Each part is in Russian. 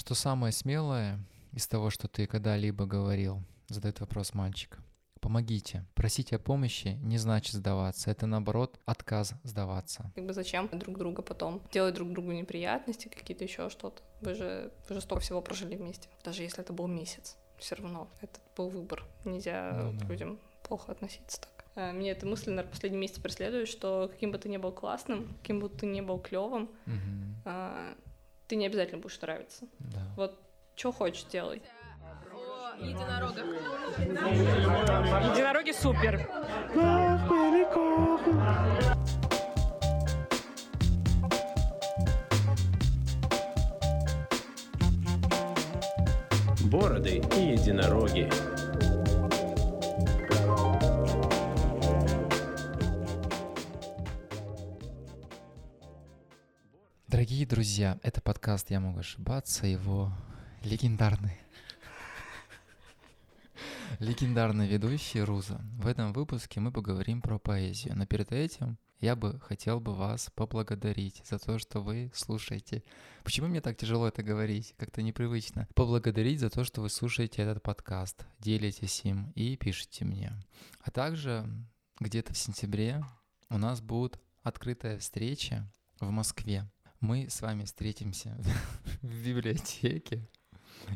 Что самое смелое из того, что ты когда-либо говорил? Задает вопрос мальчик. Помогите. Просить о помощи не значит сдаваться. Это наоборот отказ сдаваться. Как бы зачем друг друга потом делать друг другу неприятности, какие-то еще что-то. Вы же, вы же столько всего прожили вместе. Даже если это был месяц. Все равно это был выбор. Нельзя Ну да. к людям плохо относиться так. Э, Мне эта мысль, наверное, последние месяцы преследует, что каким бы ты ни был классным, каким бы ты ни был клевым, Мгм. Ты не обязательно будешь нравиться. Да. Вот что хочешь, делай. Единороги супер. Бороды и единороги. Друзья, это подкаст «Я могу ошибаться», его легендарный легендарный ведущий Руза. В этом выпуске мы поговорим про поэзию, но перед этим я бы хотел бы вас поблагодарить за то, что вы слушаете. Почему мне так тяжело это говорить? Как-то непривычно. Поблагодарить за то, что вы слушаете этот подкаст, делитесь им и пишите мне. А также где-то в сентябре у нас будет открытая встреча в Москве. Мы с вами встретимся в библиотеке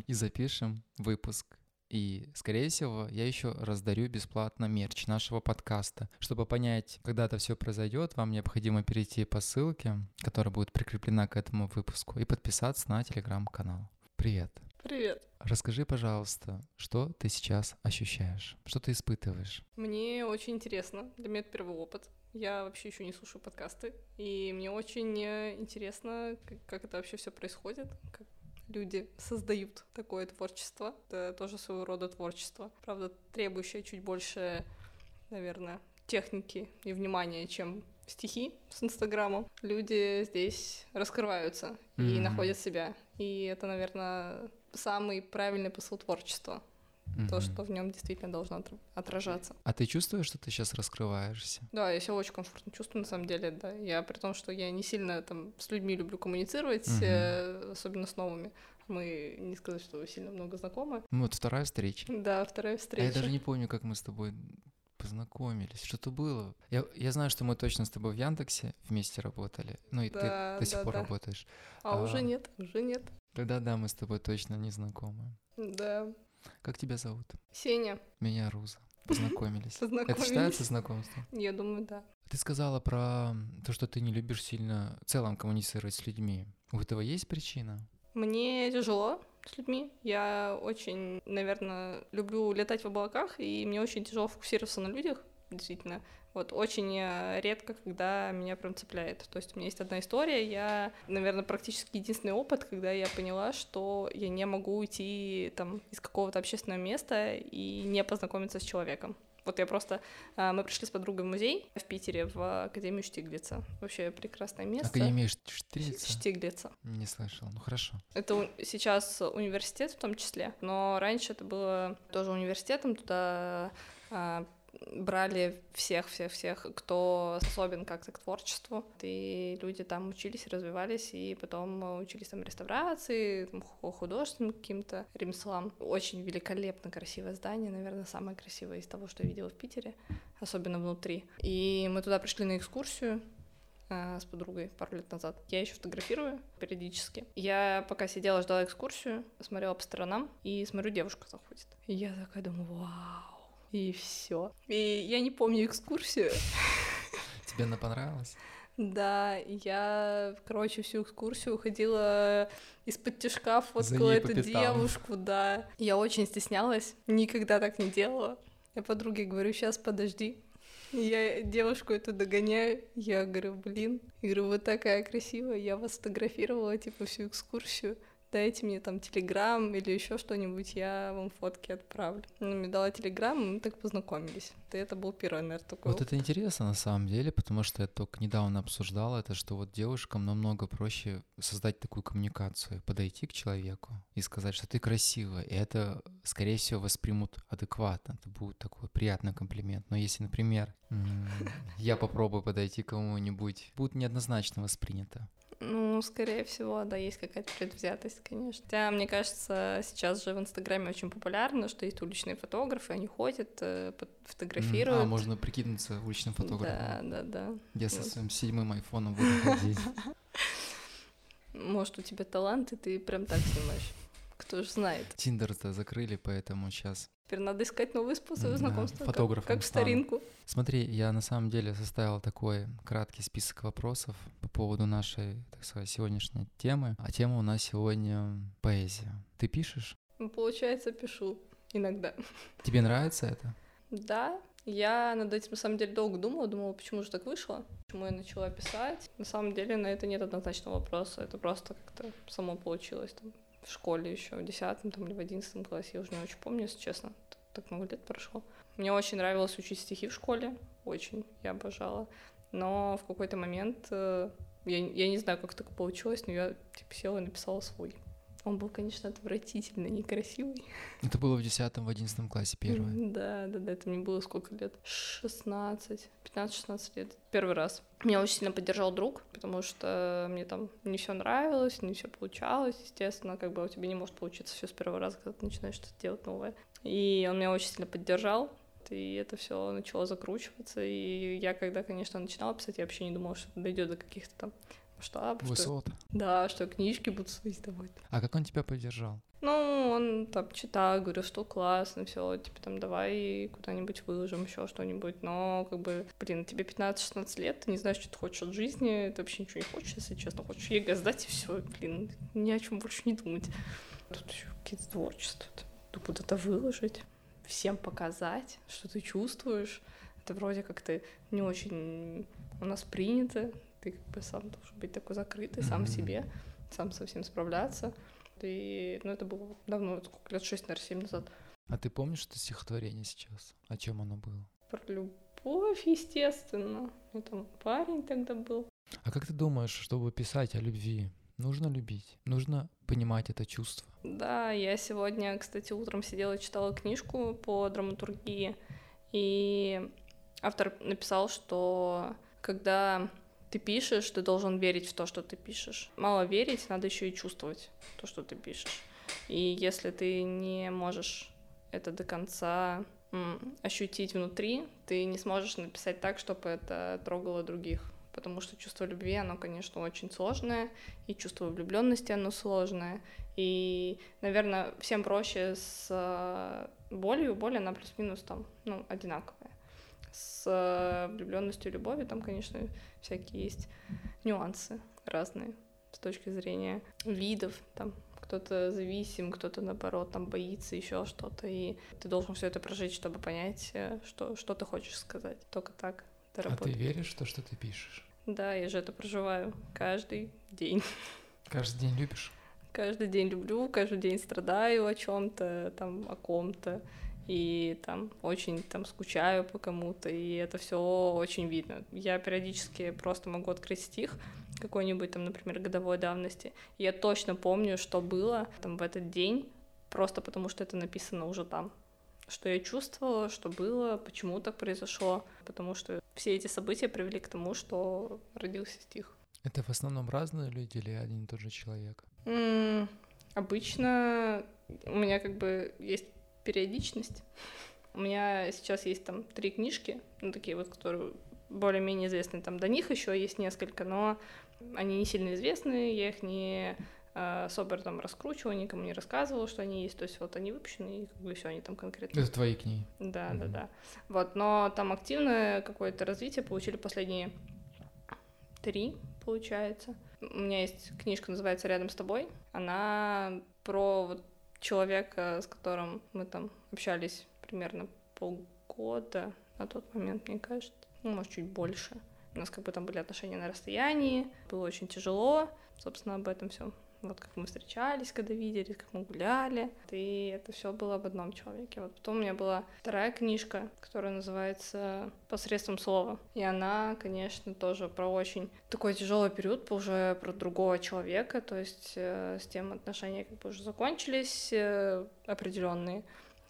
и запишем выпуск. И, скорее всего, я еще раздарю бесплатно мерч нашего подкаста. Чтобы понять, когда это все произойдет, вам необходимо перейти по ссылке, которая будет прикреплена к этому выпуску, и подписаться на телеграм-канал. Привет. Привет. Расскажи, пожалуйста, что ты сейчас ощущаешь? Что ты испытываешь? Мне очень интересно. Для меня это первый опыт. Я вообще еще не слушаю подкасты. И мне очень э, интересно, как, это вообще все происходит, как люди создают такое творчество. Это тоже своего рода творчество. Правда, требующее чуть больше, наверное, техники и внимания, чем стихи с Инстаграмом. Люди здесь раскрываются и Мгм. находят себя. И это, наверное, самый правильный посыл творчества. То, Мгм. что в нем действительно должно отра- отражаться. А ты чувствуешь, что ты сейчас раскрываешься? Да, я себя очень комфортно чувствую, на самом деле, да. Я при том, что я не сильно там с людьми люблю коммуницировать, э, особенно с новыми. Мы не сказать, что сильно много знакомы. Ну, вот вторая встреча. Да, вторая А встреча. я даже не помню, как мы с тобой познакомились. Что-то было. Я, я знаю, что мы точно с тобой в Яндексе вместе работали. Ну и Да, ты до сих да, пор да. работаешь. А, а- уже нет, уже нет. Тогда да, мы с тобой точно не знакомы. Да. Как тебя зовут? Сеня, Меня Руза. Познакомились. Это познакомились. считается знакомством? Я думаю, да. Ты сказала про то, что ты не любишь сильно в целом коммуницировать с людьми. У этого есть причина? Мне тяжело с людьми. Я очень, наверное, люблю летать в облаках, и мне очень тяжело фокусироваться на людях, действительно. Вот очень э, редко, когда меня прям цепляет. То есть у меня есть одна история, я, наверное, практически единственный опыт, когда я поняла, что я не могу уйти там из какого-то общественного места и не познакомиться с человеком. Вот я просто... э, Мы пришли с подругой в музей в Питере, в Академию Штиглица. Вообще прекрасное место. Академия Штирлица? Штиглица. Не слышал. Ну хорошо. Это у- сейчас университет в том числе, но раньше это было тоже университетом, туда а, брали всех-всех-всех, кто способен как-то к творчеству. И люди там учились, развивались, и потом э, учились там реставрации, там, ху- художественным каким-то ремеслам. Очень великолепно красивое здание, наверное, самое красивое из того, что я видела в Питере, особенно внутри. И мы туда пришли на экскурсию, э, с подругой пару лет назад. Я еще фотографирую периодически. Я пока сидела, ждала экскурсию, смотрела по сторонам, и смотрю, девушка заходит. И я такая думаю, вау. И все. И я не помню экскурсию. Тебе она понравилась? Да, я, короче, всю экскурсию ходила из-под тяжка, фоткала эту девушку, да. Я очень стеснялась, никогда так не делала. Я подруге говорю, сейчас подожди. Я девушку эту догоняю, я говорю, блин, я говорю, вы такая красивая, я вас сфотографировала, типа, всю экскурсию. Дайте мне там телеграм или еще что-нибудь, я вам фотки отправлю. Она мне дала телеграм, и мы так познакомились. И это был первый, наверное, такой Вот это интересно на самом деле, потому что я только недавно обсуждал это, что вот девушкам намного проще создать такую коммуникацию, подойти к человеку и сказать, что ты красивая, и это, скорее всего, воспримут адекватно, это будет такой приятный комплимент. Но если, например, я попробую подойти к кому-нибудь, будет неоднозначно воспринято. Ну, скорее всего, да, есть какая-то предвзятость, конечно. Хотя, мне кажется, сейчас же в Инстаграме очень популярно, что есть уличные фотографы, они ходят, э, фотографируют. А, можно прикинуться уличным фотографом. Да, да, да. Я со своим седьмым айфоном буду ходить. Может, у тебя талант, и ты прям так снимаешь. Кто же знает. Тиндер-то закрыли, поэтому сейчас Теперь надо искать новые способы Да, знакомства. как- фотографом Как, в стану. старинку. Смотри, я на самом деле составил такой краткий список вопросов по поводу нашей, так сказать, сегодняшней темы. А тема у нас сегодня поэзия. Ты пишешь? Ну, Получается, пишу иногда. Тебе нравится это? Да, я над этим на самом деле долго думала, думала, почему же так вышло, почему я начала писать. На самом деле на это нет однозначного вопроса, это просто как-то само получилось там в школе еще в десятом там, или в одиннадцатом классе, я уже не очень помню, если честно, так много лет прошло. Мне очень нравилось учить стихи в школе, очень, я обожала. Но в какой-то момент, э, я, я не знаю, как так получилось, но я типа села и написала свой. Он был, конечно, отвратительно некрасивый. Это было в 10 в 11 классе первое. Да, да, да, это мне было сколько лет? 16, 15-16 лет. Первый раз. Меня очень сильно поддержал друг, потому что мне там не все нравилось, не все получалось, естественно, как бы у тебя не может получиться все с первого раза, когда ты начинаешь что-то делать новое. И он меня очень сильно поддержал, и это все начало закручиваться. И я, когда, конечно, начинала писать, я вообще не думала, что это дойдет до каких-то там что- Высот. Да, что книжки будут свои издавать. А как он тебя поддержал? Ну, он там читал, говорил, что классно, все, типа там давай куда-нибудь выложим, еще что-нибудь. Но, как бы, блин, тебе 15-16 лет, ты не знаешь, что ты хочешь от жизни, ты вообще ничего не хочешь, если честно, хочешь ЕГЭ сдать и все, блин, ни о чем больше не думать. Тут еще какие-то творчества, ты куда-то выложить, всем показать, что ты чувствуешь. Это вроде как ты не очень у нас принято, ты как бы сам должен быть такой закрытый, сам Мгм. себе, сам со всем справляться. И, ну, это было давно, сколько лет, шесть, наверное, семь назад. А ты помнишь это стихотворение сейчас? О чем оно было? Про любовь, естественно. И там парень тогда был. А как ты думаешь, чтобы писать о любви, нужно любить? Нужно понимать это чувство? Да, я сегодня, кстати, утром сидела и читала книжку по драматургии, и автор написал, что когда ты пишешь, ты должен верить в то, что ты пишешь. Мало верить, надо еще и чувствовать то, что ты пишешь. И если ты не можешь это до конца ощутить внутри, ты не сможешь написать так, чтобы это трогало других. Потому что чувство любви, оно, конечно, очень сложное, и чувство влюбленности, оно сложное. И, наверное, всем проще с э, болью. Боль, она плюс-минус там, ну, одинаковая. С влюбленностью и любовью там, конечно, всякие есть нюансы разные с точки зрения видов, там кто-то зависим, кто-то наоборот там боится еще что-то, и ты должен все это прожить, чтобы понять, э, что, что ты хочешь сказать. Только так это А ты работает. веришь в то, что ты пишешь? Да, я же это проживаю каждый день. Каждый день любишь? Каждый день люблю, каждый день страдаю о чем-то, там, о ком-то, и там очень там скучаю по кому-то, и это все очень видно. Я периодически просто могу открыть стих какой-нибудь там, например, годовой давности, я точно помню, что было там в этот день, просто потому что это написано уже там. Что я чувствовала, что было, почему так произошло, потому что все эти события привели к тому, что родился стих. Это в основном разные люди или один и тот же человек? М, Обычно у меня как бы есть периодичность. У меня сейчас есть там три книжки, ну такие вот, которые более-менее известны. Там до них еще есть несколько, но они не сильно известны, я их не э, особо там раскручивала, никому не рассказывала, что они есть. То есть вот они выпущены, и как бы все, они там конкретно. Это твои книги. Да, да, Мгм. да. Вот, но там активное какое-то развитие получили последние три, получается. У меня есть книжка, называется «Рядом с тобой». Она про вот человека, с которым мы там общались примерно полгода на тот момент, мне кажется. Ну, может, чуть больше. У нас как бы там были отношения на расстоянии, было очень тяжело, собственно, об этом все. Вот как мы встречались, когда виделись, как мы гуляли. И это все было об одном человеке. Вот потом у меня была вторая книжка, которая называется «Посредством слова». И она, конечно, тоже про очень такой тяжелый период, уже про другого человека. То есть э, с тем отношения как бы уже закончились э, определенные.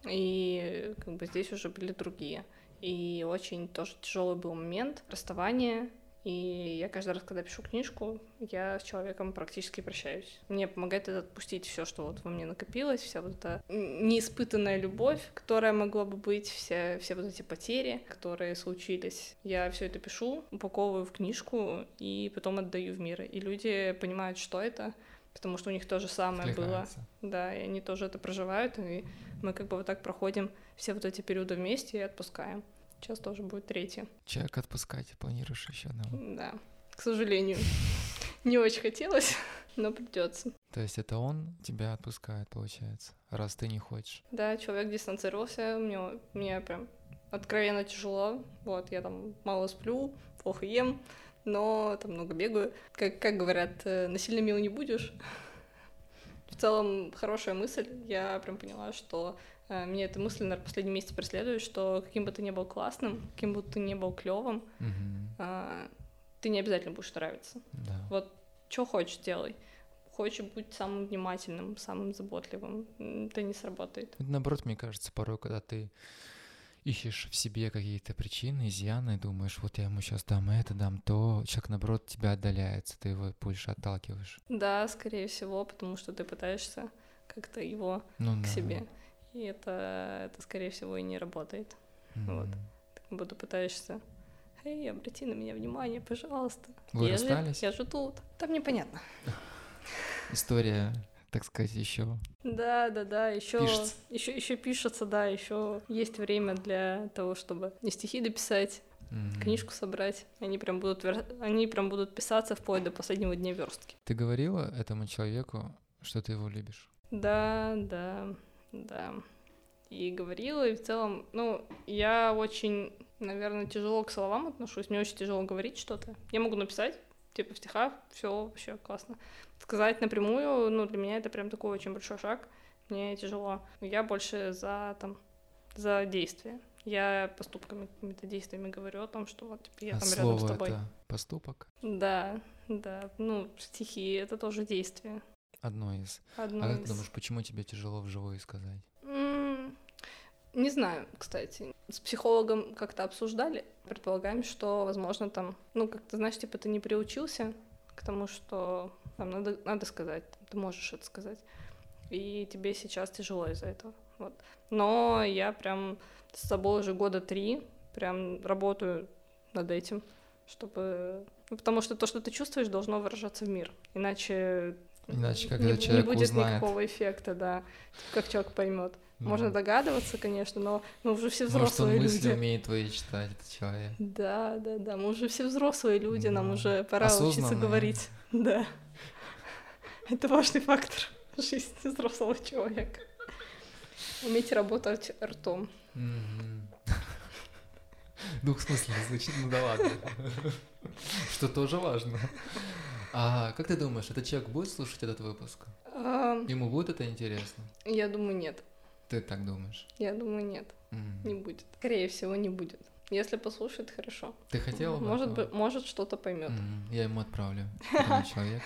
И как бы здесь уже были другие. И очень тоже тяжелый был момент расставания. И я каждый раз, когда пишу книжку, я с человеком практически прощаюсь. Мне помогает это отпустить все, что вот во мне накопилось, вся вот эта неиспытанная любовь, которая могла бы быть, все, все вот эти потери, которые случились. Я все это пишу, упаковываю в книжку и потом отдаю в мир. И люди понимают, что это, потому что у них то же самое было. Да, и они тоже это проживают, и мы как бы вот так проходим все вот эти периоды вместе и отпускаем. Сейчас тоже будет третья. Человек отпускать, планируешь еще одного? Да, к сожалению. Не очень хотелось, но придется. То есть это он тебя отпускает, получается, раз ты не хочешь? Да, человек дистанцировался, мне, мне прям откровенно тяжело. Вот, я там мало сплю, плохо ем, но там много бегаю. Как, как говорят, э, насильно мил не будешь. В целом, хорошая мысль. Я прям поняла, что мне эта мысль, наверное, последние месяцы преследует, что каким бы ты ни был классным, каким бы ты ни был клевым, э, ты не обязательно будешь нравиться. Да. Вот что хочешь, делай. Хочешь быть самым внимательным, самым заботливым, это не сработает. Наоборот, мне кажется, порой, когда ты ищешь в себе какие-то причины, изъяны, думаешь, вот я ему сейчас дам это, дам то, человек, наоборот, тебя отдаляется, ты его больше отталкиваешь. Да, скорее всего, потому что ты пытаешься как-то его ну, к да. себе. И это, это, скорее всего, и не работает. Mm-hmm. Вот. Ты как будто пытаешься Эй, обрати на меня внимание, пожалуйста. Вы я расстались? Же, я же тут. Там непонятно. История так сказать, еще. Да, да, да, еще еще еще пишется, да, еще есть время для того, чтобы не стихи дописать, mm-hmm. книжку собрать. Они прям будут вер... они прям будут писаться вплоть до последнего дня верстки. Ты говорила этому человеку, что ты его любишь? Да, да, да. И говорила, и в целом, ну, я очень, наверное, тяжело к словам отношусь, мне очень тяжело говорить что-то. Я могу написать, типа в стихах, все вообще классно сказать напрямую, ну, для меня это прям такой очень большой шаг. Мне тяжело. Я больше за там за действие. Я поступками, какими-то действиями говорю о том, что вот типа, я а там слово рядом с тобой. Это поступок? Да, да. Ну, стихи это тоже действие. Одно из. Одно а из. как думаешь, почему тебе тяжело вживую сказать? Не знаю, кстати. С психологом как-то обсуждали. Предполагаем, что, возможно, там, ну, как ты знаешь, типа, ты не приучился к тому, что там надо, надо сказать, ты можешь это сказать. И тебе сейчас тяжело из-за этого. Вот. Но я прям с собой уже года три прям работаю над этим, чтобы... Ну, потому что то, что ты чувствуешь, должно выражаться в мир. Иначе Иначе, когда не, человек не будет узнает. никакого эффекта, да, как человек поймет. Можно догадываться, конечно, но мы уже все взрослые Может, он люди. мысли умеет твои читать, этот человек. Да, да, да. Мы уже все взрослые люди, да. нам уже пора Осознанные. учиться говорить. Да. Это важный фактор жизни взрослого человека. Уметь работать ртом. Двухсмысленно звучит, ну да ладно. Что тоже важно. А как ты думаешь, этот человек будет слушать этот выпуск? Ему будет это интересно? Я думаю, нет. Ты так думаешь? Я думаю, нет. Не будет. Скорее всего, не будет. Если послушает, хорошо. Ты хотела бы? Может, бы, может что-то поймет. Я ему отправлю. Человек.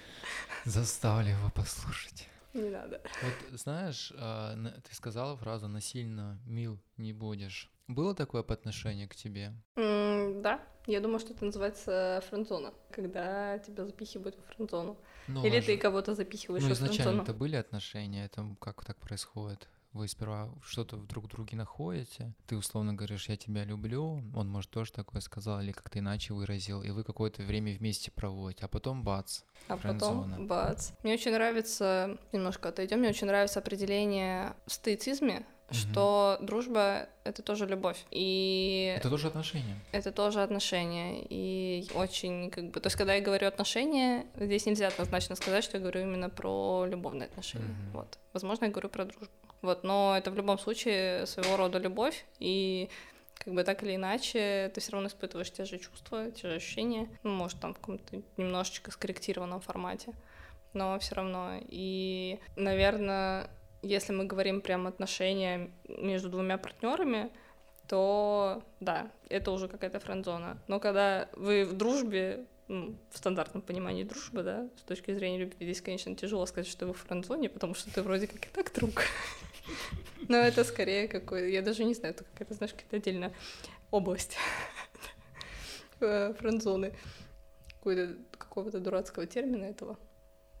Заставлю его послушать. Не надо. Вот знаешь, а, ты сказала фразу «насильно мил не будешь». Было такое по отношению к тебе? Mm, да, я думаю, что это называется френдзона, когда тебя запихивают в френдзону. Ну, Или ты кого-то запихиваешь ну, в френдзону. изначально это были отношения, это как так происходит? Вы сперва что-то друг в друге находите, ты условно говоришь, я тебя люблю, он, может, тоже такое сказал или как-то иначе выразил, и вы какое-то время вместе проводите, а потом бац, А потом бац. Мне очень нравится, немножко отойдем, мне очень нравится определение в стоицизме, что угу. дружба — это тоже любовь. И... Это тоже отношения. Это тоже отношения. И очень как бы... То есть, когда я говорю отношения, здесь нельзя однозначно сказать, что я говорю именно про любовные отношения. Угу. Вот. Возможно, я говорю про дружбу. Вот, но это в любом случае своего рода любовь, и как бы так или иначе ты все равно испытываешь те же чувства, те же ощущения, ну, может, там в каком-то немножечко скорректированном формате, но все равно. И, наверное, если мы говорим прям отношения между двумя партнерами, то да, это уже какая-то френдзона. Но когда вы в дружбе, ну, в стандартном понимании дружбы, да, с точки зрения любви, здесь, конечно, тяжело сказать, что вы в френдзоне, потому что ты вроде как и так друг. Но это скорее какой... Я даже не знаю, это какая-то, знаешь, какая-то отдельная область. э, френдзоны. Какого-то дурацкого термина этого.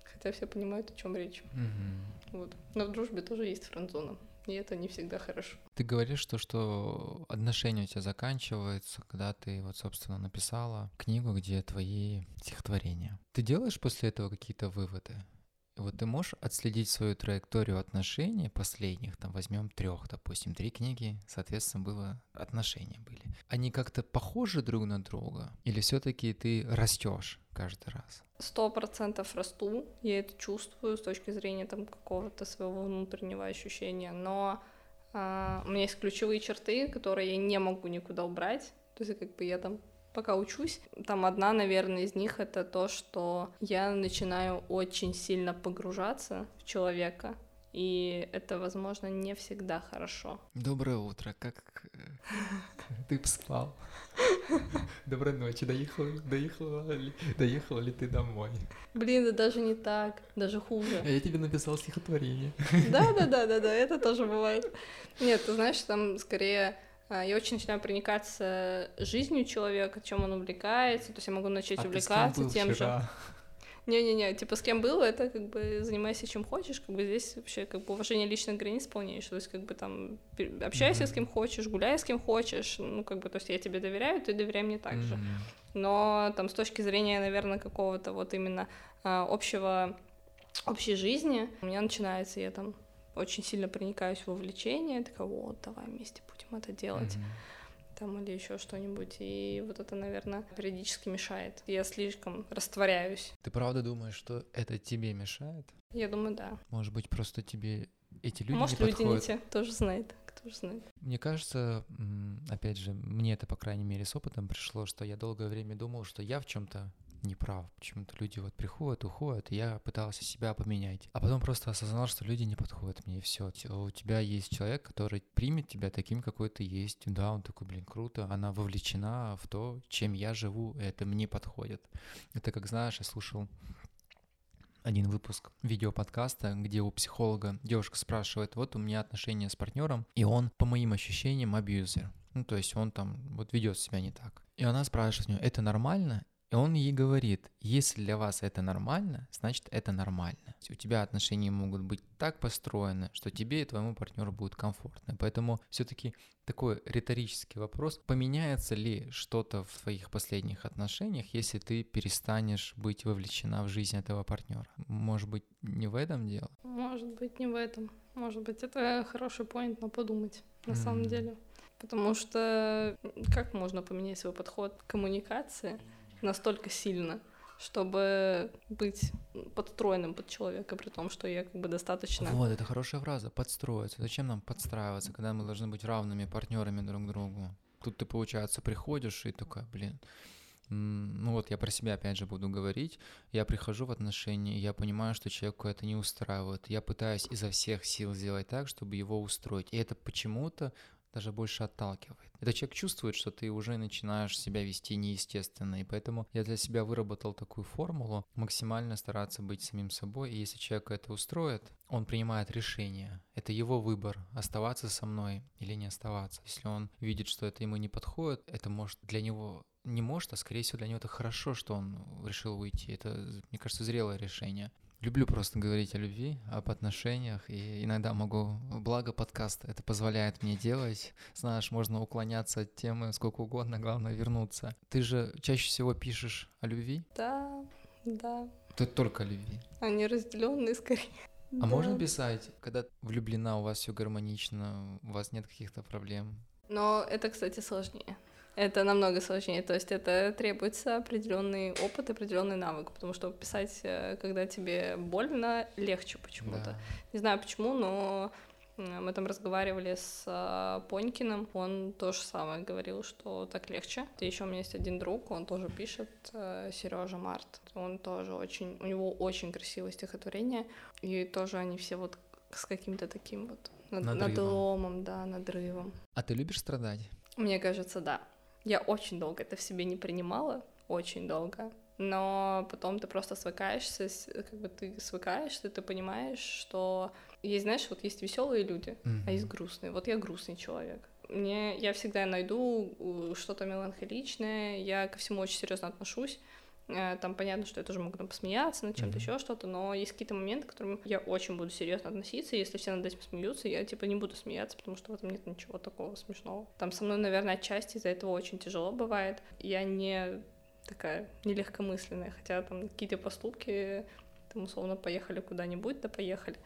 Хотя все понимают, о чем речь. Вот. Но в дружбе тоже есть френдзона. И это не всегда хорошо. Ты говоришь, что, что отношения у тебя заканчиваются, когда ты вот, собственно, написала книгу, где твои стихотворения. Ты делаешь после этого какие-то выводы? Вот ты можешь отследить свою траекторию отношений последних, там возьмем трех, допустим, три книги, соответственно, было отношения были. Они как-то похожи друг на друга? Или все-таки ты растешь каждый раз? Сто процентов расту, я это чувствую с точки зрения там какого-то своего внутреннего ощущения, но а, у меня есть ключевые черты, которые я не могу никуда убрать, то есть как бы я там пока учусь, там одна, наверное, из них это то, что я начинаю очень сильно погружаться в человека, и это, возможно, не всегда хорошо. Доброе утро, как э, ты спал? Доброй ночи, доехала, доехала, ли, доехала ли ты домой? Блин, да даже не так, даже хуже. А я тебе написал стихотворение. Да, да, да, да, да, это тоже бывает. Нет, ты знаешь, там скорее я очень начинаю проникаться жизнью человека, чем он увлекается. То есть я могу начать А с увлекаться тем же. вчера? Не-не-не, типа с кем был, это как бы занимайся чем хочешь, как бы здесь вообще как бы уважение личных границ полнейшее, то есть как бы там общайся с Мгм. кем хочешь, гуляй с кем хочешь, ну как бы, то есть я тебе доверяю, ты доверяй мне так же. Мгм. Но там с точки зрения, наверное, какого-то вот именно а, общего, общей жизни, у меня начинается, я там очень сильно проникаюсь в увлечение, такая, вот, давай вместе будем это делать Мгм. там или еще что-нибудь. И вот это, наверное, периодически мешает. Я слишком растворяюсь. Ты правда думаешь, что это тебе мешает? Я думаю, да. Может быть, просто тебе эти люди Может, не люди не подходят? те, тоже знает, кто же знает. Мне кажется, опять же, мне это, по крайней мере, с опытом пришло, что я долгое время думал, что я в чем-то не прав. Почему-то люди вот приходят, уходят, и я пытался себя поменять. А потом просто осознал, что люди не подходят мне, и все. У тебя есть человек, который примет тебя таким, какой ты есть. Да, он такой, блин, круто. Она вовлечена в то, чем я живу, это мне подходит. Это как, знаешь, я слушал один выпуск видеоподкаста, где у психолога девушка спрашивает, вот у меня отношения с партнером, и он, по моим ощущениям, абьюзер. Ну, то есть он там вот ведет себя не так. И она спрашивает у него, это нормально? И он ей говорит, если для вас это нормально, значит это нормально. У тебя отношения могут быть так построены, что тебе и твоему партнеру будет комфортно. Поэтому все-таки такой риторический вопрос, поменяется ли что-то в твоих последних отношениях, если ты перестанешь быть вовлечена в жизнь этого партнера? Может быть, не в этом дело? Может быть, не в этом. Может быть, это хороший поинт, но подумать на самом Мгм. деле. Потому что как можно поменять свой подход к коммуникации настолько сильно, чтобы быть подстроенным под человека, при том, что я как бы достаточно... Вот, это хорошая фраза, подстроиться. Зачем нам подстраиваться, когда мы должны быть равными партнерами друг другу? Тут ты, получается, приходишь и такой, блин, ну вот я про себя опять же буду говорить, я прихожу в отношения, я понимаю, что человеку это не устраивает, я пытаюсь изо всех сил сделать так, чтобы его устроить, и это почему-то даже больше отталкивает. Этот человек чувствует, что ты уже начинаешь себя вести неестественно, и поэтому я для себя выработал такую формулу максимально стараться быть самим собой, и если человека это устроит, он принимает решение. Это его выбор, оставаться со мной или не оставаться. Если он видит, что это ему не подходит, это может для него не может, а скорее всего для него это хорошо, что он решил уйти. Это, мне кажется, зрелое решение. Люблю просто говорить о любви, об отношениях, и иногда могу, благо подкаста это позволяет мне делать. Знаешь, можно уклоняться от темы сколько угодно, главное вернуться. Ты же чаще всего пишешь о любви? Да, да. Ты только о любви. Они разделенные скорее. А можно писать, когда влюблена, у вас все гармонично, у вас нет каких-то проблем? Но это, кстати, сложнее. Это намного сложнее, то есть это требуется определенный опыт, определенный навык, потому что писать, э, когда тебе больно, легче почему-то. Да. Не знаю почему, но мы там разговаривали с а, Понькиным, он то же самое говорил, что так легче. И еще у меня есть один друг, он тоже пишет, Сережа Март. Он тоже очень, у него очень красивое стихотворение, и тоже они все вот с каким-то таким вот над- Надрывом. надломом, да, надрывом. А ты любишь страдать? Мне кажется, да. Я очень долго это в себе не принимала, очень долго. Но потом ты просто свыкаешься, как бы ты свыкаешься, ты понимаешь, что есть, знаешь, вот есть веселые люди, а есть грустные. Вот я грустный человек. Мне, я всегда найду э, что-то меланхоличное, я ко всему очень серьезно отношусь. Э, Там понятно, что я тоже могу там посмеяться над чем-то Мгм. еще что-то, но есть какие-то моменты, к которым я очень буду серьезно относиться. и Если все над этим смеются, я типа не буду смеяться, потому что в этом нет ничего такого смешного. Там со мной, наверное, отчасти из-за этого очень тяжело бывает. Я не такая нелегкомысленная, хотя там какие-то поступки, там условно поехали куда-нибудь, да поехали.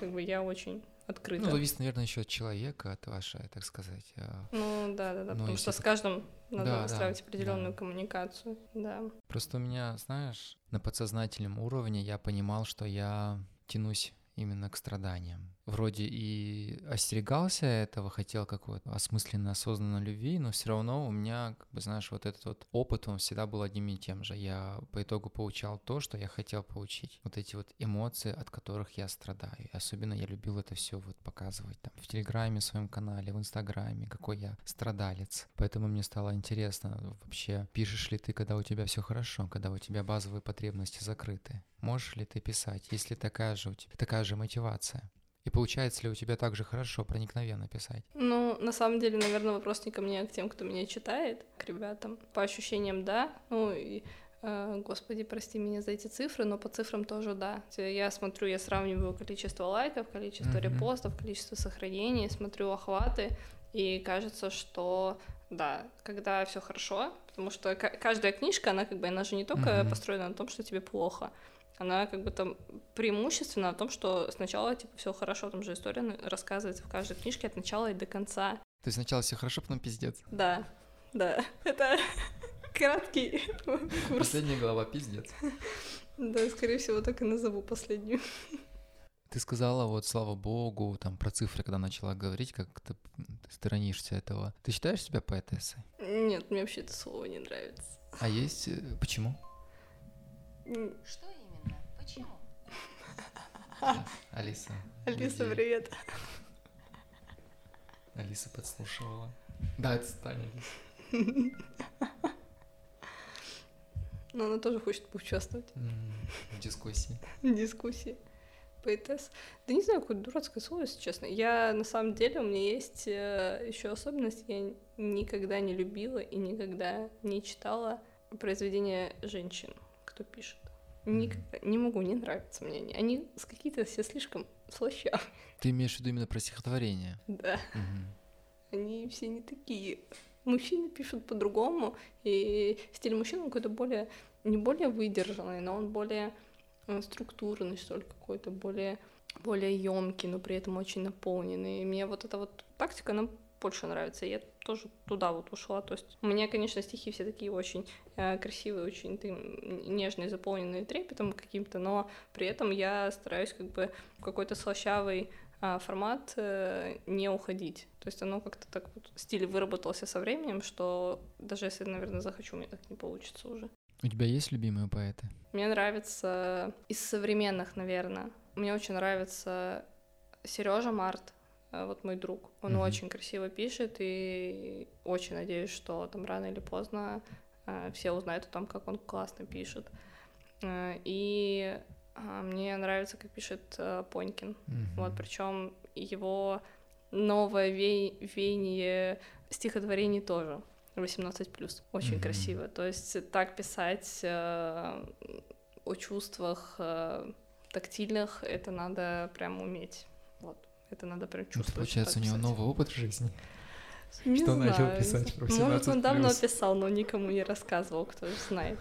Как бы я очень открыта. Ну, зависит, наверное, еще от человека, от вашей, так сказать. а, Ну да, да, да, Ну, потому что с каждым надо Да, да, выстраивать определенную да. коммуникацию. Да. Просто у меня, знаешь, на подсознательном уровне я понимал, что я тянусь именно к страданиям. Вроде и остерегался этого, хотел какой-то осмысленной, осознанной любви, но все равно у меня, как бы, знаешь, вот этот вот опыт, он всегда был одним и тем же. Я по итогу получал то, что я хотел получить. Вот эти вот эмоции, от которых я страдаю. И особенно я любил это все вот показывать там в Телеграме, в своем канале, в Инстаграме, какой я страдалец. Поэтому мне стало интересно вообще, пишешь ли ты, когда у тебя все хорошо, когда у тебя базовые потребности закрыты. Можешь ли ты писать, если такая же у тебя такая же мотивация? И получается ли у тебя так же хорошо, проникновенно писать? Ну, на самом деле, наверное, вопрос не ко мне, а к тем, кто меня читает, к ребятам. По ощущениям, да. Ну, и, э, господи, прости меня за эти цифры, но по цифрам тоже да. Я смотрю, я сравниваю количество лайков, количество Мгм. репостов, количество сохранений, смотрю охваты, и кажется, что да, когда все хорошо, потому что ка- каждая книжка, она как бы, она же не только Мгм. построена на том, что тебе плохо, она как бы там преимущественно о том, что сначала типа все хорошо, там же история на- рассказывается в каждой книжке от начала и до конца. То есть сначала все хорошо, потом пиздец. Да, да, это краткий курс. Последняя глава пиздец. Да, скорее всего, так и назову последнюю. Ты сказала, вот, слава богу, там, про цифры, когда начала говорить, как ты, ты сторонишься этого. Ты считаешь себя поэтессой? Нет, мне вообще это слово не нравится. А есть... э, Почему? Что? Почему? Алиса. Алиса, людей. привет. Алиса подслушивала. Да, это Таня. Алиса. Но она тоже хочет поучаствовать В дискуссии. в дискуссии. Поэтесс. Да не знаю, какое дурацкое слово, если честно. Я, на самом деле, у меня есть еще особенность. Я никогда не любила и никогда не читала произведения женщин, кто пишет. Никогда. Не могу, не нравятся мне они. Они какие-то все слишком слащавые. Ты имеешь в виду именно про стихотворение? Да. Мгм. Они все не такие. Мужчины пишут по-другому, и стиль мужчин какой-то более, не более выдержанный, но он более э, структурный, что ли, какой-то, более, более емкий, но при этом очень наполненный. И мне вот эта вот тактика, она больше нравится. Я тоже туда вот ушла. То есть у меня, конечно, стихи все такие очень э, красивые, очень ты- нежные, заполненные трепетом каким-то, но при этом я стараюсь как бы в какой-то слащавый а, формат э, не уходить. То есть оно как-то так вот, стиль выработался со временем, что даже если, наверное, захочу, мне так не получится уже. У тебя есть любимые поэты? Мне нравится из современных, наверное. Мне очень нравится Сережа Март, э, вот мой друг. Он Мгм. очень красиво пишет, и очень надеюсь, что там рано или поздно э, все узнают о том, как он классно пишет. Э, И а, мне нравится, как пишет э, Понькин. Мгм. Вот, причем его новое ве- веяние стихотворений тоже. 18 Очень Мгм. красиво. То есть так писать э, о чувствах э, тактильных, это надо прям уметь. Вот. Это надо прям Ну, чувствовать. получается, у него новый опыт в жизни. Не что начал знаю, не писать про Может, он 18+. давно писал, но никому не рассказывал, кто же знает.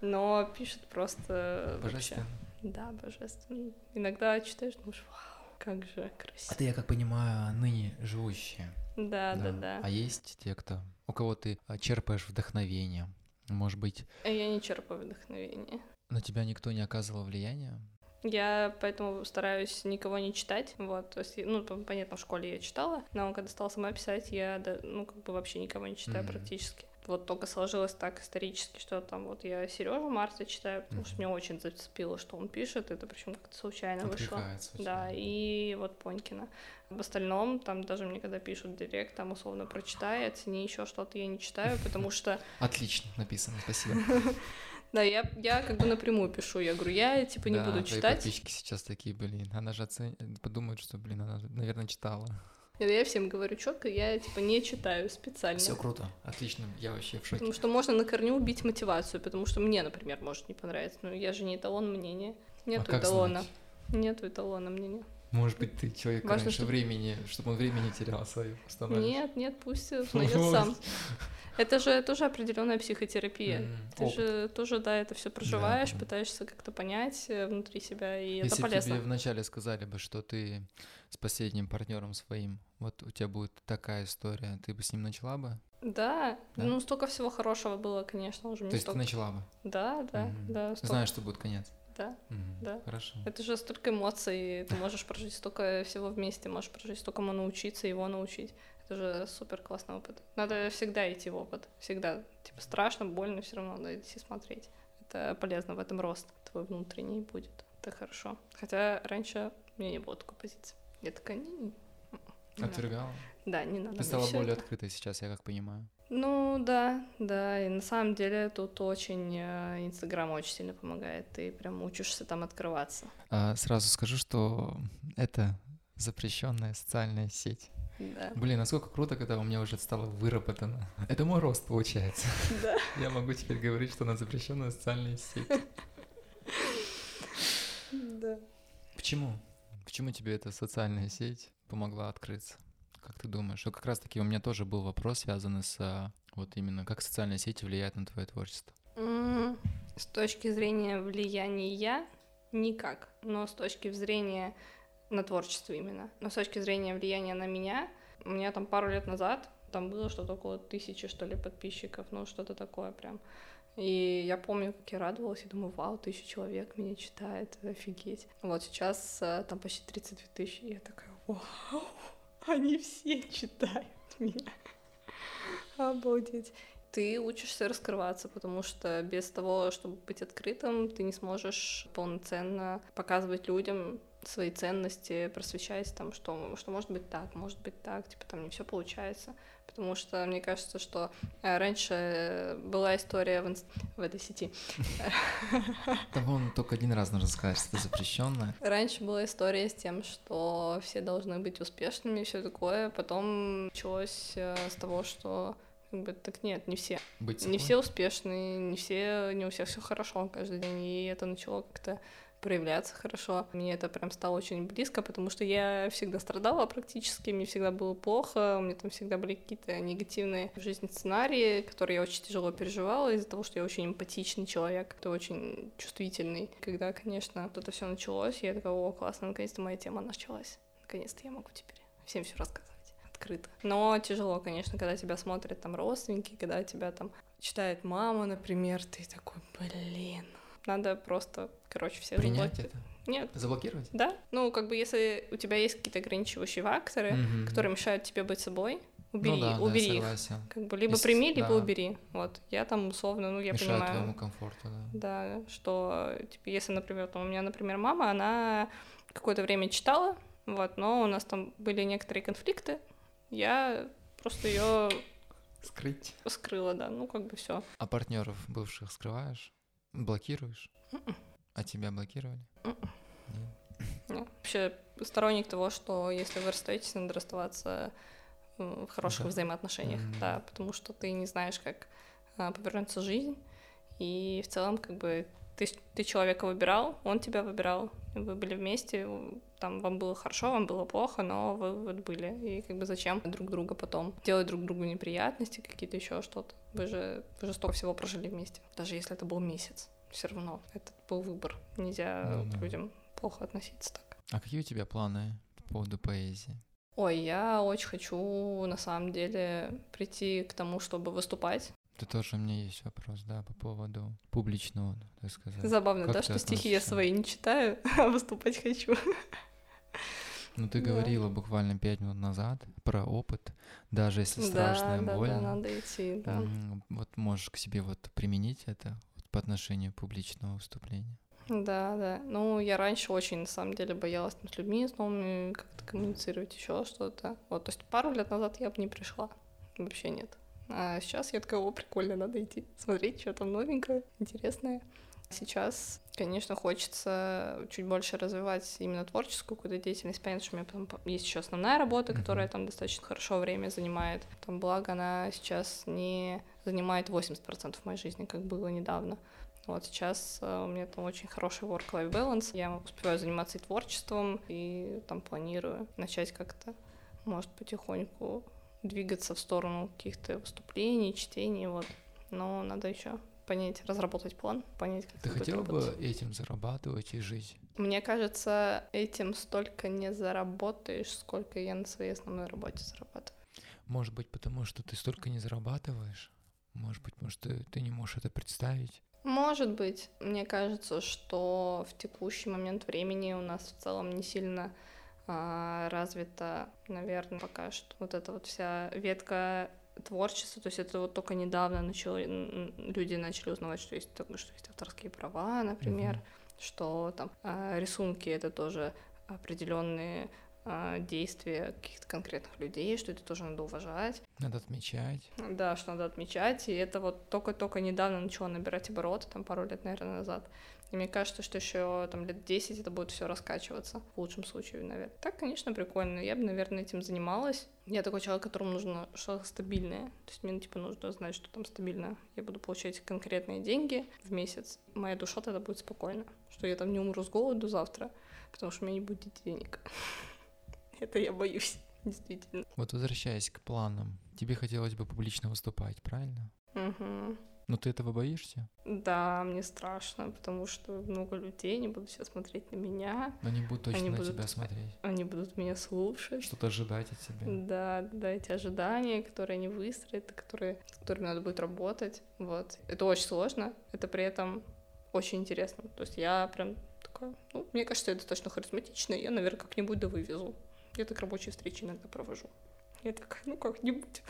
Но пишет просто вообще. Божественно. Да, божественно. Иногда читаешь, думаешь, вау, как же красиво. Это, я как понимаю, ныне живущие. Да, да, да. А есть те, кто... У кого ты а, черпаешь вдохновение? Может быть, Я не черпаю вдохновение. на тебя никто не оказывал влияния? Я поэтому стараюсь никого не читать, вот, то есть, ну, понятно, в школе я читала, но когда стала сама писать, я, ну, как бы вообще никого не читаю Мгм. практически. Вот только сложилось так исторически, что там вот я Сережу Марса читаю, потому что Мгм. меня очень зацепило, что он пишет, это причем как-то случайно вышло. Очень. Да, и вот Понькина. В остальном, там даже мне когда пишут директ, там условно прочитай, оцени еще что-то, я не читаю, потому что Отлично написано, спасибо. Да, я, я как бы напрямую пишу, я говорю, я типа не Да, буду читать. подписчики сейчас такие, блин, она же оцен- подумает, что, блин, она, наверное, читала. Я всем говорю четко, я типа не читаю специально. Все круто, отлично, я вообще в шоке. Потому что можно на корню убить мотивацию, потому что мне, например, может не понравиться. Но я же не эталон мнения. А как эталона. знать? Нет эталона мнения. Может быть, ты человек Важно, раньше чтоб- времени, чтобы он времени не терял свое. Нет, нет, пусть узнает сам. Это же тоже определенная психотерапия. М, Ты опыт. же тоже, да, это все проживаешь, да. пытаешься как-то понять э, внутри себя, и Если это полезно. тебе вначале сказали бы, что ты с последним партнером своим, вот у тебя будет такая история, ты бы с ним начала бы? Да, Да? ну столько всего хорошего было, конечно, уже То есть ты столько- начала бы? Да, да, Мгм. да. столько- Знаешь, что будет конец? Да. Мгм. Да. Хорошо. Это же столько эмоций, ты можешь прожить столько всего вместе, можешь прожить столько научиться, его научить. Это же супер классный опыт. Надо всегда идти в опыт, всегда. Типа страшно, больно, все равно надо идти смотреть. Это полезно, в этом рост твой внутренний будет. Это хорошо. Хотя раньше у меня не было такой позиции. Я такая, не, не, не надо. Отвергала? Да, не надо. Ты стала более это. открытой сейчас, я как понимаю. Ну да, да, и на самом деле тут очень э, Инстаграм очень сильно помогает. Ты прям учишься там открываться. А, сразу скажу, что это запрещенная социальная сеть. Да. Блин, насколько круто, когда у меня уже стало выработано. Это мой рост, получается. Да. Я могу теперь говорить, что она запрещенная социальная сеть. Да. Почему? Почему тебе эта социальная сеть помогла открыться? Как ты думаешь? Вот как раз-таки у меня тоже был вопрос, связанный с а, вот именно как социальные сети влияют на твое творчество. С точки зрения влияния никак, но с точки зрения на творчество именно, но с точки зрения влияния на меня, у меня там пару лет назад там было что-то около тысячи, что ли, подписчиков, ну что-то такое прям. И я помню, как я радовалась, и думаю, вау, тысяча человек меня читает, офигеть. Вот сейчас э, там почти 32 тысячи, и я такая, вау, они все читают меня. Обалдеть ты учишься раскрываться, потому что без того, чтобы быть открытым, ты не сможешь полноценно показывать людям свои ценности, просвещать там, что, что может быть так, может быть так, типа там не все получается. Потому что мне кажется, что э, раньше была история в, инс- в этой сети. Там он только один раз нужно сказать, что это запрещенное. Раньше была история с тем, что все должны быть успешными и все такое. Потом началось э, с того, что как бы так нет, не все. Быть Не все успешные, не все, не у всех все хорошо каждый день, и это начало как-то проявляться хорошо. Мне это прям стало очень близко, потому что я всегда страдала практически, мне всегда было плохо, у меня там всегда были какие-то негативные в жизни сценарии, которые я очень тяжело переживала из-за того, что я очень эмпатичный человек, ты очень чувствительный. Когда, конечно, вот это все началось, я такая, о, классно, наконец-то моя тема началась. Наконец-то я могу теперь всем все рассказывать открыто. Но тяжело, конечно, когда тебя смотрят там родственники, когда тебя там читает мама, например, ты такой, блин. Надо просто, короче, все Принять заблокировать. это? Нет, Заблокировать? да. Ну, как бы если у тебя есть какие-то ограничивающие факторы, Мгм. которые мешают тебе быть собой, убери, ну, да, да, убери их. согласен. Как бы либо Если- прими, либо да. убери. Вот. Я там условно, ну, я Мешает понимаю. твоему комфорту, да. Да, что, типа, если, например, там, у меня, например, мама, она какое-то время читала, вот, но у нас там были некоторые конфликты, я просто ее Скрыть. скрыла, да, ну, как бы все. А партнеров бывших скрываешь? Блокируешь? Мгм. А тебя блокировали? Мгм. Нет. Вообще сторонник того, что если вы расстаетесь, надо расставаться м, в хороших Да. взаимоотношениях, Мгм. да, потому что ты не знаешь, как а, повернется жизнь, и в целом, как бы, ты, ты человека выбирал, он тебя выбирал, вы были вместе, там вам было хорошо, вам было плохо, но вы вот были, и как бы зачем друг друга потом делать друг другу неприятности, какие-то еще что-то, вы же, вы же столько всего прожили вместе, даже если это был месяц, все равно, это был выбор, нельзя Ну к да. людям плохо относиться так. А какие у тебя планы по поводу поэзии? Ой, я очень хочу на самом деле прийти к тому, чтобы выступать. Это тоже у меня есть вопрос, да, по поводу публичного, так сказать. Забавно, Как да, ты что стихи я свои не читаю, а выступать хочу. Ну, ты Да. говорила буквально пять минут назад про опыт, даже если страшно и да, да, больно. да, надо идти, да. Вот можешь к себе вот применить это вот по отношению публичного выступления. Да, да. Ну, я раньше очень, на самом деле, боялась там, с людьми, с новыми как-то коммуницировать, еще что-то. Вот, то есть пару лет назад я бы не пришла. Вообще нет. А сейчас я такая, о, прикольно, надо идти, смотреть, что там новенькое, интересное. Сейчас, конечно, хочется чуть больше развивать именно творческую какую-то деятельность. Понятно, что у меня потом есть еще основная работа, которая там достаточно хорошо время занимает. Там, благо, она сейчас не занимает 80% моей жизни, как было недавно. Вот сейчас э, у меня там очень хороший work-life balance. Я успеваю заниматься и творчеством, и там планирую начать как-то, может, потихоньку двигаться в сторону каких-то выступлений, чтений, вот. Но надо еще понять, разработать план, понять, как Ты хотела бы этим зарабатывать и жить? Мне кажется, этим столько не заработаешь, сколько я на своей основной работе зарабатываю. Может быть, потому что ты столько не зарабатываешь? Может быть, может, ты, ты не можешь это представить? Может быть. Мне кажется, что в текущий момент времени у нас в целом не сильно развита, наверное, пока что вот эта вот вся ветка творчества, то есть это вот только недавно начали, люди начали узнавать, что есть, что есть авторские права, например, Мгм. что там а, рисунки это тоже определенные а, действия каких-то конкретных людей, что это тоже надо уважать. Надо отмечать. Да, что надо отмечать, и это вот только-только недавно начало набирать обороты, там пару лет, наверное, назад. И мне кажется, что еще там лет 10 это будет все раскачиваться, в лучшем случае, наверное. Так, конечно, прикольно. Я бы, наверное, этим занималась. Я такой человек, которому нужно что-то стабильное. То есть мне, типа, нужно знать, что там стабильно. Я буду получать конкретные деньги в месяц. Моя душа тогда будет спокойна. Что я там не умру с голоду завтра, потому что у меня не будет денег. Это я боюсь, действительно. Вот возвращаясь к планам, тебе хотелось бы публично выступать, правильно? Мгм. Но ты этого боишься? Да, мне страшно, потому что много людей, они будут сейчас смотреть на меня, Но не будут точно Они на будут- тебя смотреть. они будут меня слушать. Что-то ожидать от тебя. Да, да, эти ожидания, которые они выстроят, которые, с которыми надо будет работать. Вот. Это очень сложно, это при этом очень интересно. То есть я прям такая, ну, мне кажется, я достаточно харизматичная, я, наверное, как-нибудь да вывезу. Я так рабочие встречи иногда провожу. Я такая, ну, как-нибудь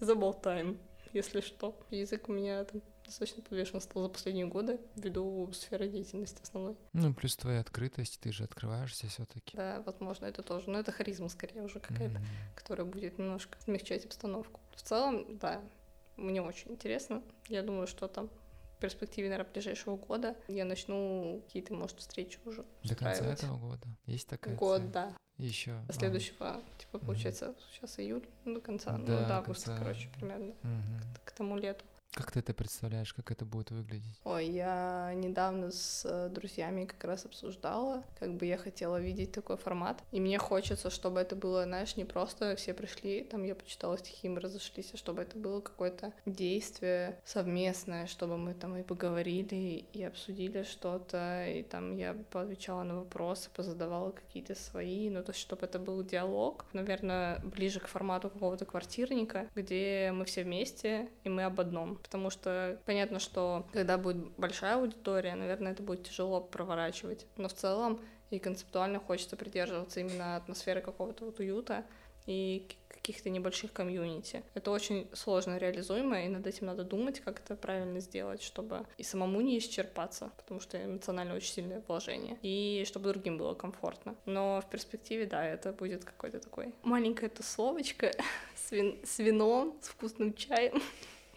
заболтаем, если что. Язык у меня там достаточно подвешен стал за последние годы ввиду сферы деятельности основной. Ну, плюс твоя открытость, ты же открываешься все таки Да, возможно, это тоже. Но это харизма скорее уже какая-то. которая будет немножко смягчать обстановку. В целом, да, мне очень интересно. Я думаю, что там перспективе, наверное, ближайшего года я начну какие-то, может, встречи уже До конца этого года есть такая Год, цель? да. Еще. До следующего, типа, получается, сейчас июль, ну, до конца, ну, Да, до августа, конца. короче, примерно, Мгм. к тому лету. Как ты это представляешь, как это будет выглядеть? Ой, я недавно с э, друзьями как раз обсуждала, как бы я хотела видеть такой формат. И мне хочется, чтобы это было, знаешь, не просто все пришли, там я почитала стихи, мы разошлись, а чтобы это было какое-то действие совместное, чтобы мы там и поговорили, и обсудили что-то, и там я поотвечала на вопросы, позадавала какие-то свои, ну то есть чтобы это был диалог, наверное, ближе к формату какого-то квартирника, где мы все вместе, и мы об одном. Потому что понятно, что когда будет большая аудитория, наверное, это будет тяжело проворачивать. Но в целом и концептуально хочется придерживаться именно атмосферы какого-то вот уюта и каких-то небольших комьюнити. Это очень сложно реализуемо, и над этим надо думать, как это правильно сделать, чтобы и самому не исчерпаться, потому что эмоционально очень сильное вложение, и чтобы другим было комфортно. Но в перспективе, да, это будет какой-то такой маленькая тусовочка с, вин- с вином, с вкусным чаем,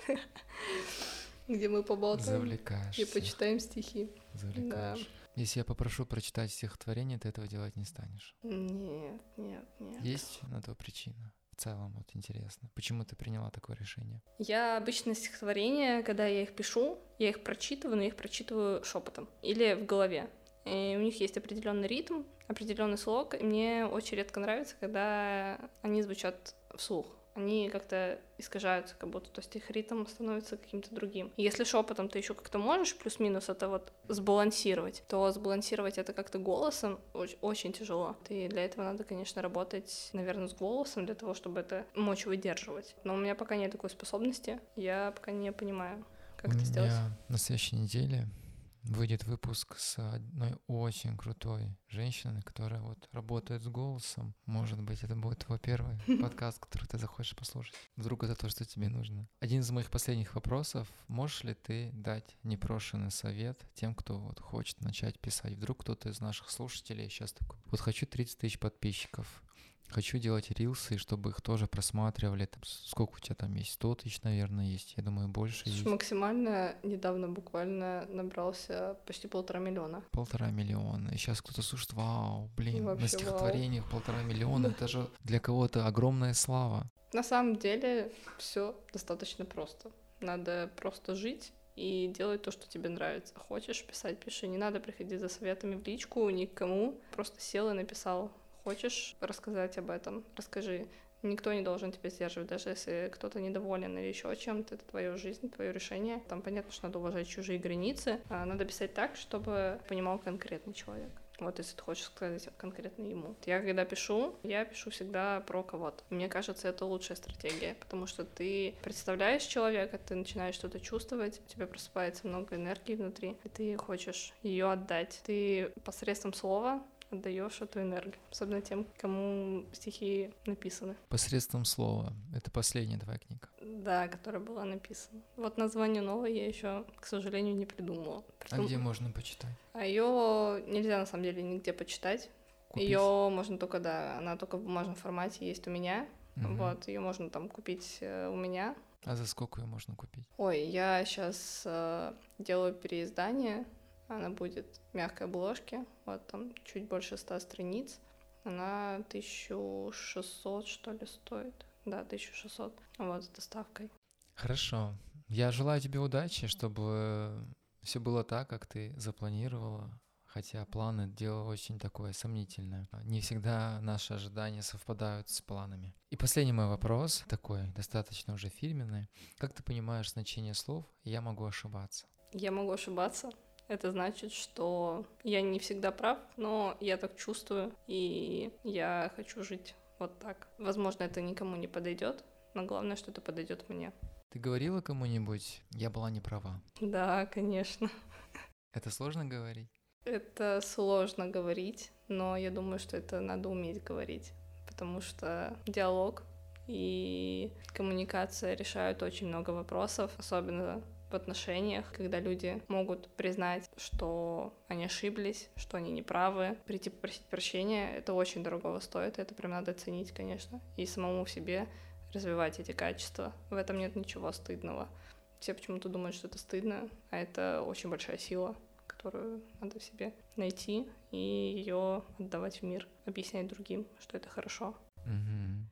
где мы поболтаем Завлекаешь. и почитаем стихи. Завлекаешь. Если я попрошу прочитать стихотворение, ты этого делать не станешь. Нет, нет, нет. Есть на то причина? В целом, вот интересно. Почему ты приняла такое решение? Я обычно стихотворения, когда я их пишу, я их прочитываю, но я их прочитываю шепотом или в голове. И у них есть определенный ритм, определенный слог, и мне очень редко нравится, когда они звучат вслух. Они как-то искажаются, как будто, то есть их ритм становится каким-то другим. И Если шепотом ты еще как-то можешь плюс-минус это вот сбалансировать, то сбалансировать это как-то голосом оч- очень тяжело. И для этого надо, конечно, работать, наверное, с голосом, для того, чтобы это мочь выдерживать. Но у меня пока нет такой способности, я пока не понимаю, как У это сделать. на следующей неделе выйдет выпуск с одной очень крутой женщиной, которая вот работает с голосом. Может быть, это будет твой первый подкаст, который ты захочешь послушать. Вдруг это то, что тебе нужно. Один из моих последних вопросов. Можешь ли ты дать непрошенный совет тем, кто вот хочет начать писать? Вдруг кто-то из наших слушателей сейчас такой, вот хочу 30 тысяч подписчиков. Хочу делать рилсы, чтобы их тоже просматривали. Там сколько у тебя там есть? 100 тысяч, наверное, есть. Я думаю, больше Слушай, есть. максимально недавно буквально набрался почти полтора миллиона. Полтора миллиона. И сейчас кто-то слушает, вау, блин, Вообще на стихотворениях полтора миллиона. Это же для кого-то огромная слава. На самом деле все достаточно просто. Надо просто жить и делать то, что тебе нравится. Хочешь писать, пиши. Не надо приходить за советами в личку никому. Просто сел и написал. Хочешь рассказать об этом? Расскажи. Никто не должен тебя сдерживать, даже если кто-то недоволен или еще чем-то, это твоя жизнь, твое решение. Там понятно, что надо уважать чужие границы. А надо писать так, чтобы понимал конкретный человек. Вот если ты хочешь сказать конкретно ему. Я когда пишу, я пишу всегда про кого-то. Мне кажется, это лучшая стратегия, потому что ты представляешь человека, ты начинаешь что-то чувствовать, у тебя просыпается много энергии внутри, и ты хочешь ее отдать. Ты посредством слова отдаешь эту энергию, особенно тем, кому стихи написаны. Посредством слова. Это последняя твоя книга. Да, которая была написана. Вот название новое я еще, к сожалению, не придумала. А Придум- где можно почитать? А ее нельзя на самом деле нигде почитать. Ее можно только, да, она только в бумажном формате есть у меня. Мгм. Вот, ее можно там купить э, у меня. А за сколько ее можно купить? Ой, я сейчас делаю переиздание. Она будет в мягкой обложке. Вот там чуть больше ста страниц. Она 1600, что ли, стоит. Да, 1600. Вот, с доставкой. Хорошо. Я желаю тебе удачи, чтобы все было так, как ты запланировала. Хотя план это дело очень такое сомнительное. Не всегда наши ожидания совпадают с планами. И последний мой вопрос, такой достаточно уже фирменный. Как ты понимаешь значение слов «я могу ошибаться»? Я могу ошибаться. Это значит, что я не всегда прав, но я так чувствую, и я хочу жить вот так. Возможно, это никому не подойдет, но главное, что это подойдет мне. Ты говорила кому-нибудь «я была не права»? Да, конечно. Это сложно говорить? Это сложно говорить, но я думаю, что это надо уметь говорить, потому что диалог и коммуникация решают очень много вопросов, особенно в отношениях, когда люди могут признать, что они ошиблись, что они неправы, прийти попросить прощения, это очень дорогого стоит, это прям надо ценить, конечно, и самому в себе развивать эти качества. В этом нет ничего стыдного. Все почему-то думают, что это стыдно, а это очень большая сила, которую надо в себе найти и ее отдавать в мир, объяснять другим, что это хорошо. Мгм.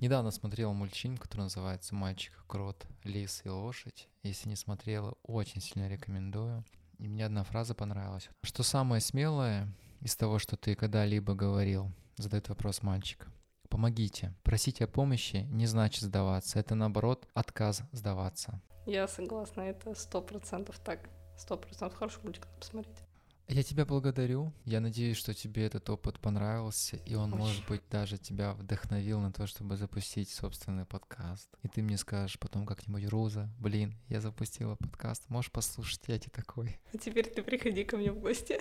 Недавно смотрела мультфильм, который называется «Мальчик, крот, лис и лошадь». Если не смотрела, очень сильно рекомендую. И мне одна фраза понравилась. Что самое смелое из того, что ты когда-либо говорил, задает вопрос мальчик. Помогите. Просить о помощи не значит сдаваться. Это наоборот отказ сдаваться. Я согласна, это сто процентов так. Сто процентов хороший мультик посмотреть. Я тебя благодарю. Я надеюсь, что тебе этот опыт понравился, и он, Очень. может быть, даже тебя вдохновил на то, чтобы запустить собственный подкаст. И ты мне скажешь потом как-нибудь, Руза, блин, я запустила подкаст, можешь послушать, я тебе такой. А теперь ты приходи ко мне в гости.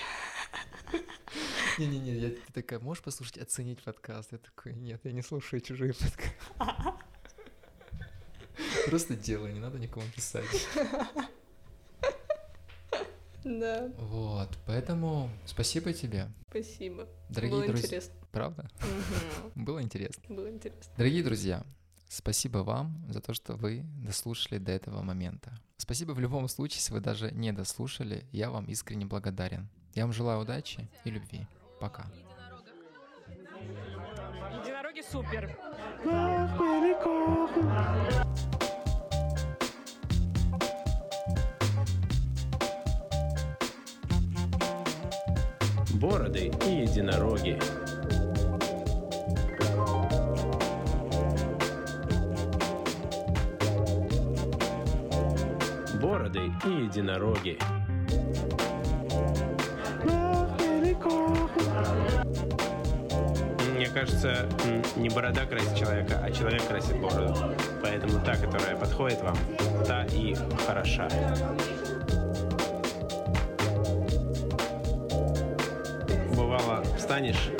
Не-не-не, я ты такая, можешь послушать, оценить подкаст? Я такой, нет, я не слушаю чужие подкасты. Просто делай, не надо никому писать. Да, Вот, поэтому спасибо тебе. спасибо. Дорогие Было друзья. интересно. Правда? Мгм. Было интересно. Было интересно. Дорогие друзья, спасибо вам за то, что вы дослушали до этого момента. Спасибо в любом случае, если вы даже не дослушали, я вам искренне благодарен. Я вам желаю удачи и любви. Пока. Единороги супер. Бороды и единороги. Бороды и единороги. Мне кажется, не борода красит человека, а человек красит бороду. Поэтому та, которая подходит вам, та и хороша. Встанешь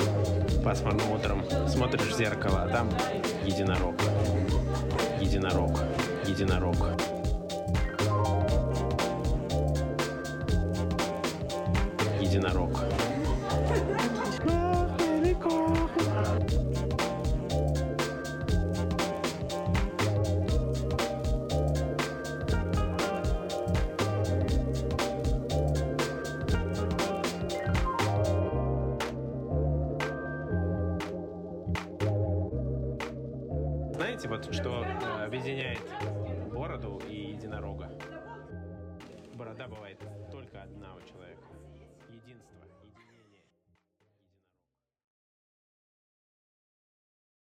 пасмурным утром, смотришь в зеркало, а там единорог. Единорог. Единорог.